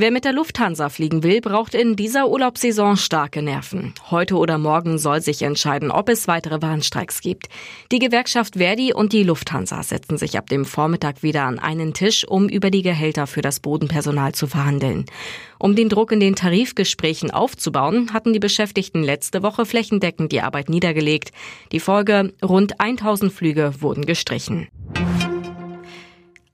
Wer mit der Lufthansa fliegen will, braucht in dieser Urlaubssaison starke Nerven. Heute oder morgen soll sich entscheiden, ob es weitere Warnstreiks gibt. Die Gewerkschaft Verdi und die Lufthansa setzen sich ab dem Vormittag wieder an einen Tisch, um über die Gehälter für das Bodenpersonal zu verhandeln. Um den Druck in den Tarifgesprächen aufzubauen, hatten die Beschäftigten letzte Woche flächendeckend die Arbeit niedergelegt. Die Folge, rund 1000 Flüge wurden gestrichen.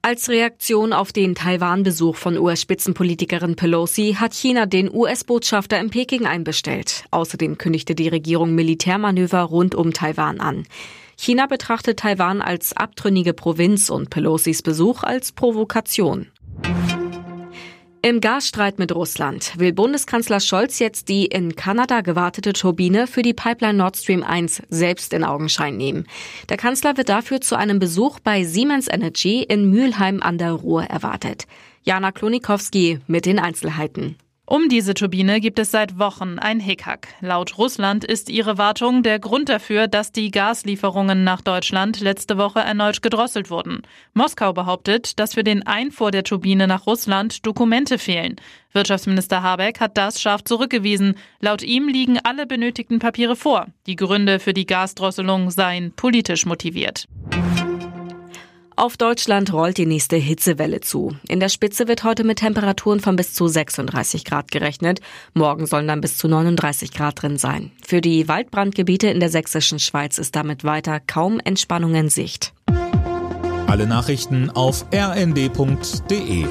Als Reaktion auf den Taiwan-Besuch von US-Spitzenpolitikerin Pelosi hat China den US-Botschafter in Peking einbestellt. Außerdem kündigte die Regierung Militärmanöver rund um Taiwan an. China betrachtet Taiwan als abtrünnige Provinz und Pelosis Besuch als Provokation. Im Gasstreit mit Russland will Bundeskanzler Scholz jetzt die in Kanada gewartete Turbine für die Pipeline Nord Stream 1 selbst in Augenschein nehmen. Der Kanzler wird dafür zu einem Besuch bei Siemens Energy in Mülheim an der Ruhr erwartet. Jana Klonikowski mit den Einzelheiten. Um diese Turbine gibt es seit Wochen ein Hickhack. Laut Russland ist ihre Wartung der Grund dafür, dass die Gaslieferungen nach Deutschland letzte Woche erneut gedrosselt wurden. Moskau behauptet, dass für den Einfuhr der Turbine nach Russland Dokumente fehlen. Wirtschaftsminister Habeck hat das scharf zurückgewiesen. Laut ihm liegen alle benötigten Papiere vor. Die Gründe für die Gasdrosselung seien politisch motiviert. Auf Deutschland rollt die nächste Hitzewelle zu. In der Spitze wird heute mit Temperaturen von bis zu 36 Grad gerechnet. Morgen sollen dann bis zu 39 Grad drin sein. Für die Waldbrandgebiete in der sächsischen Schweiz ist damit weiter kaum Entspannung in Sicht. Alle Nachrichten auf rnd.de